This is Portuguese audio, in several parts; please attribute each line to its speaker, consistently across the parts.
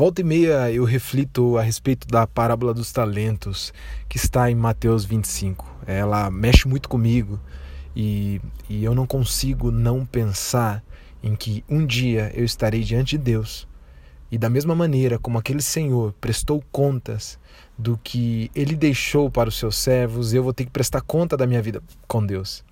Speaker 1: Volta e meia eu reflito a respeito da parábola dos talentos que está em Mateus 25. Ela mexe muito comigo e, e eu não consigo não pensar em que um dia eu estarei diante de Deus e da mesma maneira como aquele Senhor prestou contas do que ele deixou para os seus servos, eu vou ter que prestar conta da minha vida com Deus.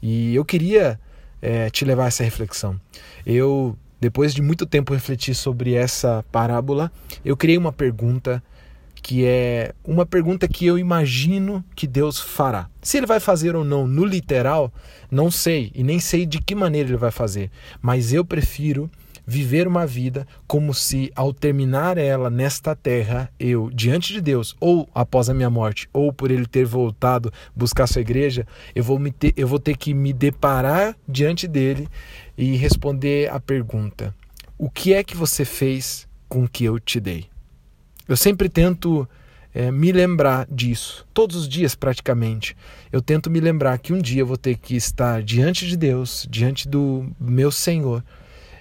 Speaker 1: E eu queria é, te levar a essa reflexão. Eu depois de muito tempo refletir sobre essa parábola, eu criei uma pergunta que é uma pergunta que eu imagino que Deus fará. Se ele vai fazer ou não no literal, não sei e nem sei de que maneira ele vai fazer, mas eu prefiro viver uma vida como se ao terminar ela nesta terra, eu diante de Deus, ou após a minha morte, ou por ele ter voltado buscar sua igreja, eu vou, me ter, eu vou ter que me deparar diante dele e responder a pergunta: O que é que você fez com o que eu te dei? Eu sempre tento é, me lembrar disso, todos os dias praticamente. Eu tento me lembrar que um dia eu vou ter que estar diante de Deus, diante do meu Senhor,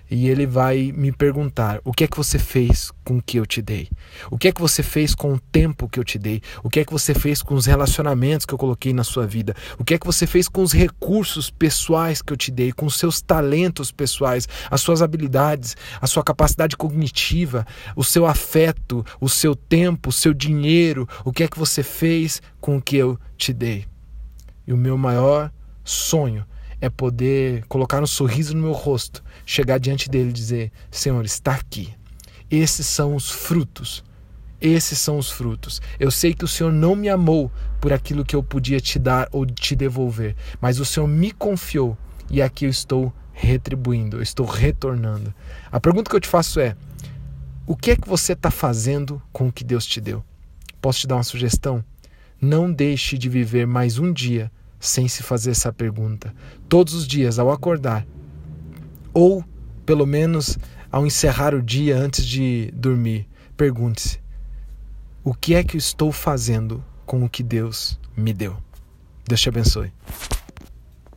Speaker 1: e ele vai me perguntar: o que é que você fez com o que eu te dei? O que é que você fez com o tempo que eu te dei? O que é que você fez com os relacionamentos que eu coloquei na sua vida? O que é que você fez com os recursos pessoais que eu te dei, com os seus talentos pessoais, as suas habilidades, a sua capacidade cognitiva, o seu afeto, o seu tempo, o seu dinheiro? O que é que você fez com o que eu te dei? E o meu maior sonho é poder colocar um sorriso no meu rosto, chegar diante dele e dizer: Senhor, está aqui. Esses são os frutos. Esses são os frutos. Eu sei que o Senhor não me amou por aquilo que eu podia te dar ou te devolver, mas o Senhor me confiou e aqui eu estou retribuindo, eu estou retornando. A pergunta que eu te faço é: o que é que você está fazendo com o que Deus te deu? Posso te dar uma sugestão? Não deixe de viver mais um dia sem se fazer essa pergunta. Todos os dias, ao acordar, ou pelo menos ao encerrar o dia antes de dormir, pergunte-se: o que é que eu estou fazendo com o que Deus me deu? Deus te abençoe.